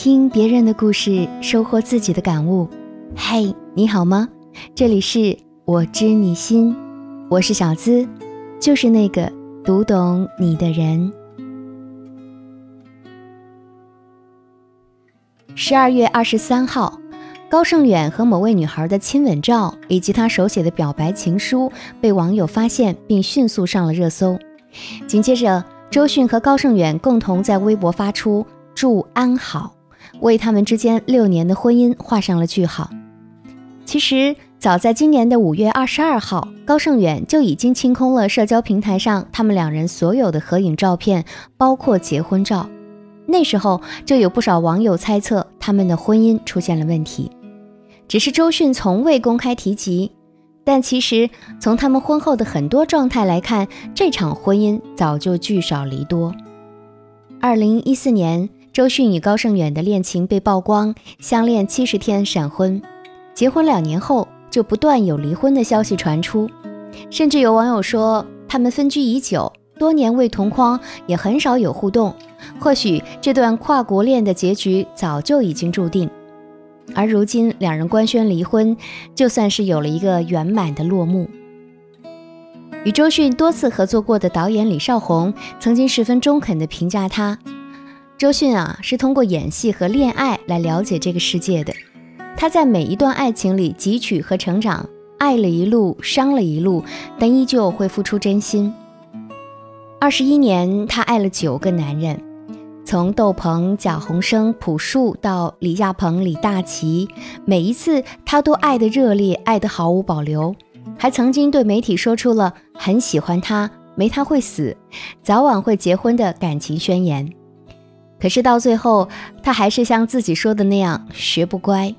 听别人的故事，收获自己的感悟。嘿，你好吗？这里是我知你心，我是小资，就是那个读懂你的人。十二月二十三号，高胜远和某位女孩的亲吻照以及他手写的表白情书被网友发现，并迅速上了热搜。紧接着，周迅和高胜远共同在微博发出“祝安好”。为他们之间六年的婚姻画上了句号。其实，早在今年的五月二十二号，高胜远就已经清空了社交平台上他们两人所有的合影照片，包括结婚照。那时候就有不少网友猜测他们的婚姻出现了问题，只是周迅从未公开提及。但其实从他们婚后的很多状态来看，这场婚姻早就聚少离多。二零一四年。周迅与高胜远的恋情被曝光，相恋七十天闪婚，结婚两年后就不断有离婚的消息传出，甚至有网友说他们分居已久，多年未同框，也很少有互动，或许这段跨国恋的结局早就已经注定。而如今两人官宣离婚，就算是有了一个圆满的落幕。与周迅多次合作过的导演李少红曾经十分中肯地评价他。周迅啊，是通过演戏和恋爱来了解这个世界的。他在每一段爱情里汲取和成长，爱了一路，伤了一路，但依旧会付出真心。二十一年，他爱了九个男人，从窦鹏、贾宏声、朴树到李亚鹏、李大齐，每一次他都爱得热烈，爱得毫无保留，还曾经对媒体说出了很喜欢他，没他会死，早晚会结婚的感情宣言。可是到最后，他还是像自己说的那样学不乖。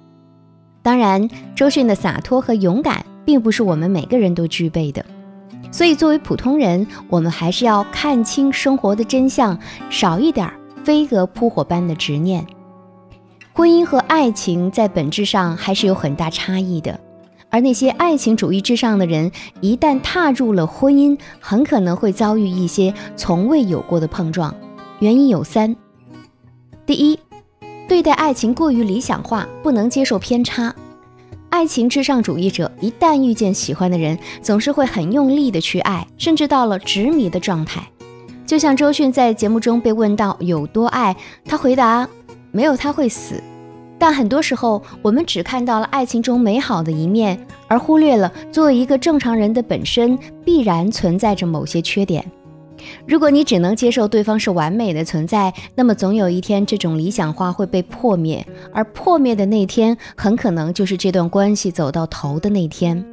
当然，周迅的洒脱和勇敢并不是我们每个人都具备的，所以作为普通人，我们还是要看清生活的真相，少一点飞蛾扑火般的执念。婚姻和爱情在本质上还是有很大差异的，而那些爱情主义至上的人，一旦踏入了婚姻，很可能会遭遇一些从未有过的碰撞。原因有三。第一，对待爱情过于理想化，不能接受偏差。爱情至上主义者一旦遇见喜欢的人，总是会很用力的去爱，甚至到了执迷的状态。就像周迅在节目中被问到有多爱，他回答：没有他会死。但很多时候，我们只看到了爱情中美好的一面，而忽略了作为一个正常人的本身必然存在着某些缺点。如果你只能接受对方是完美的存在，那么总有一天这种理想化会被破灭，而破灭的那天很可能就是这段关系走到头的那天。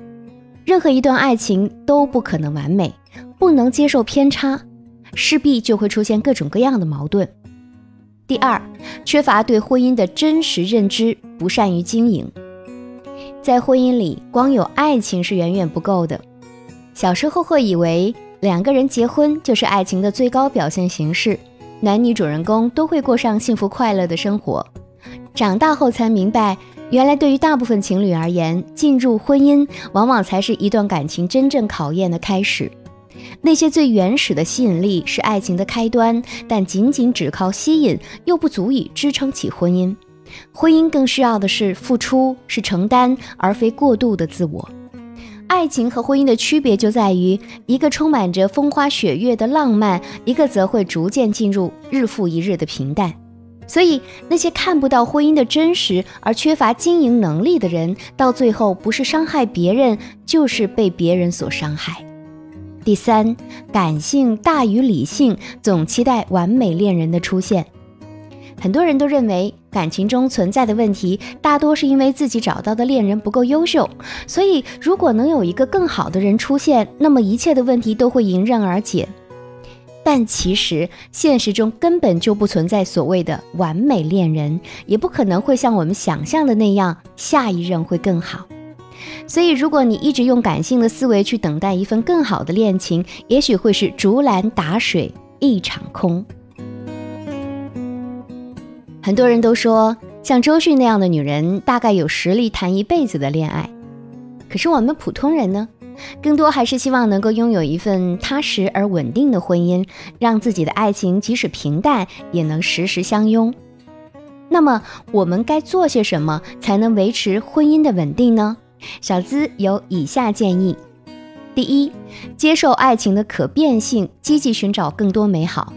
任何一段爱情都不可能完美，不能接受偏差，势必就会出现各种各样的矛盾。第二，缺乏对婚姻的真实认知，不善于经营。在婚姻里，光有爱情是远远不够的。小时候会以为。两个人结婚就是爱情的最高表现形式，男女主人公都会过上幸福快乐的生活。长大后才明白，原来对于大部分情侣而言，进入婚姻往往才是一段感情真正考验的开始。那些最原始的吸引力是爱情的开端，但仅仅只靠吸引又不足以支撑起婚姻。婚姻更需要的是付出，是承担，而非过度的自我。爱情和婚姻的区别就在于，一个充满着风花雪月的浪漫，一个则会逐渐进入日复一日的平淡。所以，那些看不到婚姻的真实而缺乏经营能力的人，到最后不是伤害别人，就是被别人所伤害。第三，感性大于理性，总期待完美恋人的出现。很多人都认为感情中存在的问题，大多是因为自己找到的恋人不够优秀，所以如果能有一个更好的人出现，那么一切的问题都会迎刃而解。但其实现实中根本就不存在所谓的完美恋人，也不可能会像我们想象的那样，下一任会更好。所以，如果你一直用感性的思维去等待一份更好的恋情，也许会是竹篮打水一场空。很多人都说，像周迅那样的女人，大概有实力谈一辈子的恋爱。可是我们普通人呢，更多还是希望能够拥有一份踏实而稳定的婚姻，让自己的爱情即使平淡，也能时时相拥。那么我们该做些什么才能维持婚姻的稳定呢？小资有以下建议：第一，接受爱情的可变性，积极寻找更多美好。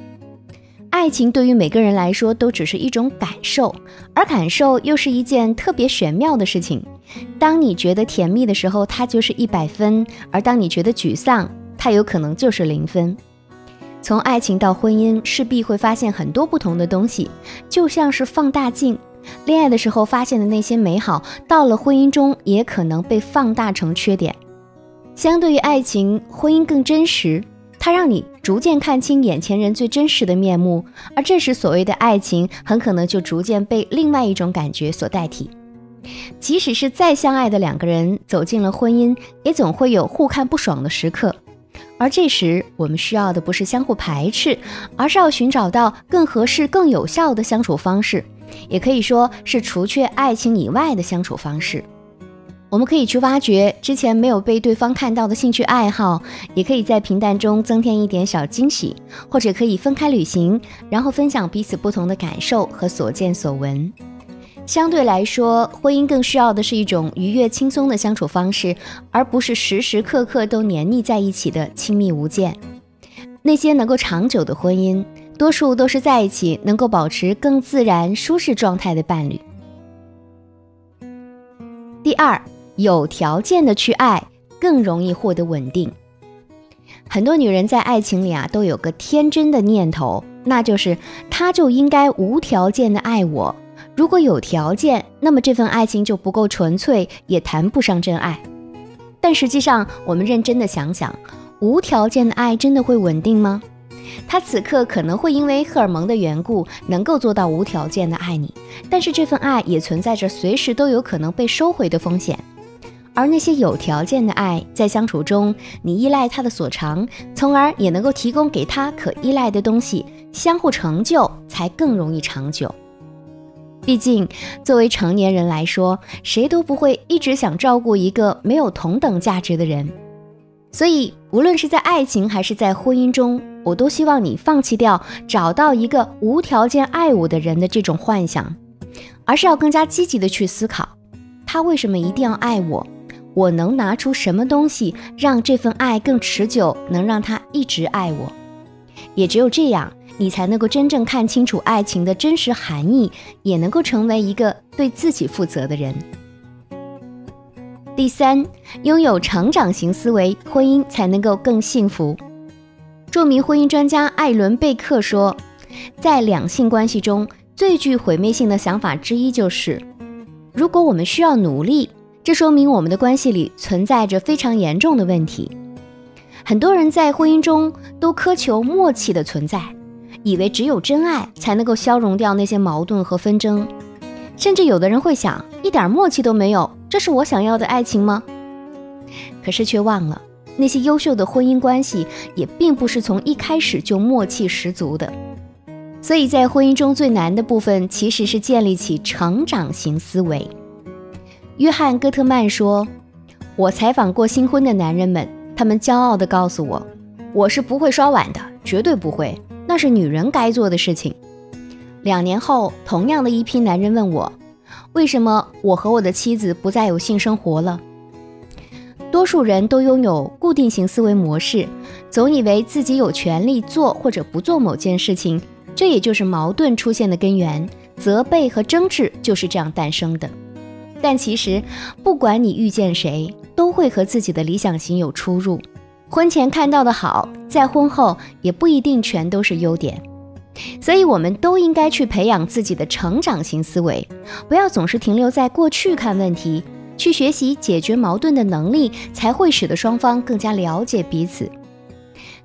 爱情对于每个人来说都只是一种感受，而感受又是一件特别玄妙的事情。当你觉得甜蜜的时候，它就是一百分；而当你觉得沮丧，它有可能就是零分。从爱情到婚姻，势必会发现很多不同的东西，就像是放大镜。恋爱的时候发现的那些美好，到了婚姻中也可能被放大成缺点。相对于爱情，婚姻更真实。它让你逐渐看清眼前人最真实的面目，而这时所谓的爱情很可能就逐渐被另外一种感觉所代替。即使是再相爱的两个人走进了婚姻，也总会有互看不爽的时刻，而这时我们需要的不是相互排斥，而是要寻找到更合适、更有效的相处方式，也可以说是除却爱情以外的相处方式。我们可以去挖掘之前没有被对方看到的兴趣爱好，也可以在平淡中增添一点小惊喜，或者可以分开旅行，然后分享彼此不同的感受和所见所闻。相对来说，婚姻更需要的是一种愉悦轻松的相处方式，而不是时时刻刻都黏腻在一起的亲密无间。那些能够长久的婚姻，多数都是在一起能够保持更自然舒适状态的伴侣。第二。有条件的去爱，更容易获得稳定。很多女人在爱情里啊，都有个天真的念头，那就是他就应该无条件的爱我。如果有条件，那么这份爱情就不够纯粹，也谈不上真爱。但实际上，我们认真的想想，无条件的爱真的会稳定吗？他此刻可能会因为荷尔蒙的缘故，能够做到无条件的爱你，但是这份爱也存在着随时都有可能被收回的风险。而那些有条件的爱，在相处中，你依赖他的所长，从而也能够提供给他可依赖的东西，相互成就，才更容易长久。毕竟，作为成年人来说，谁都不会一直想照顾一个没有同等价值的人。所以，无论是在爱情还是在婚姻中，我都希望你放弃掉找到一个无条件爱我的人的这种幻想，而是要更加积极的去思考，他为什么一定要爱我。我能拿出什么东西让这份爱更持久，能让他一直爱我？也只有这样，你才能够真正看清楚爱情的真实含义，也能够成为一个对自己负责的人。第三，拥有成长型思维，婚姻才能够更幸福。著名婚姻专家艾伦贝克说，在两性关系中最具毁灭性的想法之一就是，如果我们需要努力。这说明我们的关系里存在着非常严重的问题。很多人在婚姻中都苛求默契的存在，以为只有真爱才能够消融掉那些矛盾和纷争。甚至有的人会想，一点默契都没有，这是我想要的爱情吗？可是却忘了，那些优秀的婚姻关系也并不是从一开始就默契十足的。所以在婚姻中最难的部分，其实是建立起成长型思维。约翰·戈特曼说：“我采访过新婚的男人们，他们骄傲地告诉我，我是不会刷碗的，绝对不会，那是女人该做的事情。”两年后，同样的一批男人问我：“为什么我和我的妻子不再有性生活了？”多数人都拥有固定型思维模式，总以为自己有权利做或者不做某件事情，这也就是矛盾出现的根源，责备和争执就是这样诞生的。但其实，不管你遇见谁，都会和自己的理想型有出入。婚前看到的好，在婚后也不一定全都是优点。所以，我们都应该去培养自己的成长型思维，不要总是停留在过去看问题，去学习解决矛盾的能力，才会使得双方更加了解彼此。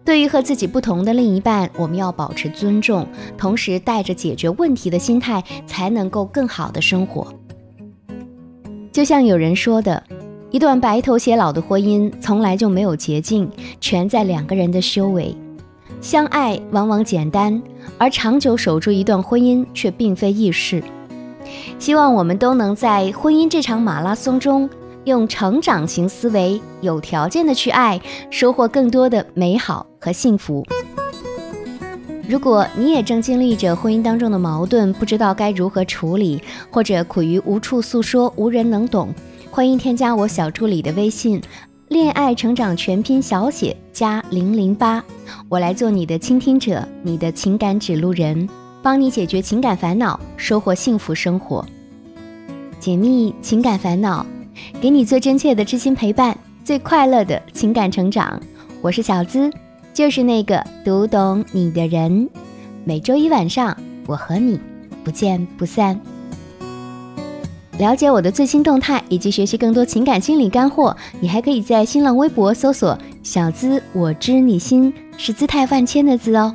对于和自己不同的另一半，我们要保持尊重，同时带着解决问题的心态，才能够更好的生活。就像有人说的，一段白头偕老的婚姻从来就没有捷径，全在两个人的修为。相爱往往简单，而长久守住一段婚姻却并非易事。希望我们都能在婚姻这场马拉松中，用成长型思维，有条件的去爱，收获更多的美好和幸福。如果你也正经历着婚姻当中的矛盾，不知道该如何处理，或者苦于无处诉说，无人能懂，欢迎添加我小助理的微信“恋爱成长全拼小写加零零八”，我来做你的倾听者，你的情感指路人，帮你解决情感烦恼，收获幸福生活，解密情感烦恼，给你最真切的知心陪伴，最快乐的情感成长。我是小资。就是那个读懂你的人，每周一晚上，我和你不见不散。了解我的最新动态以及学习更多情感心理干货，你还可以在新浪微博搜索“小资我知你心”，是姿态万千的“资”哦。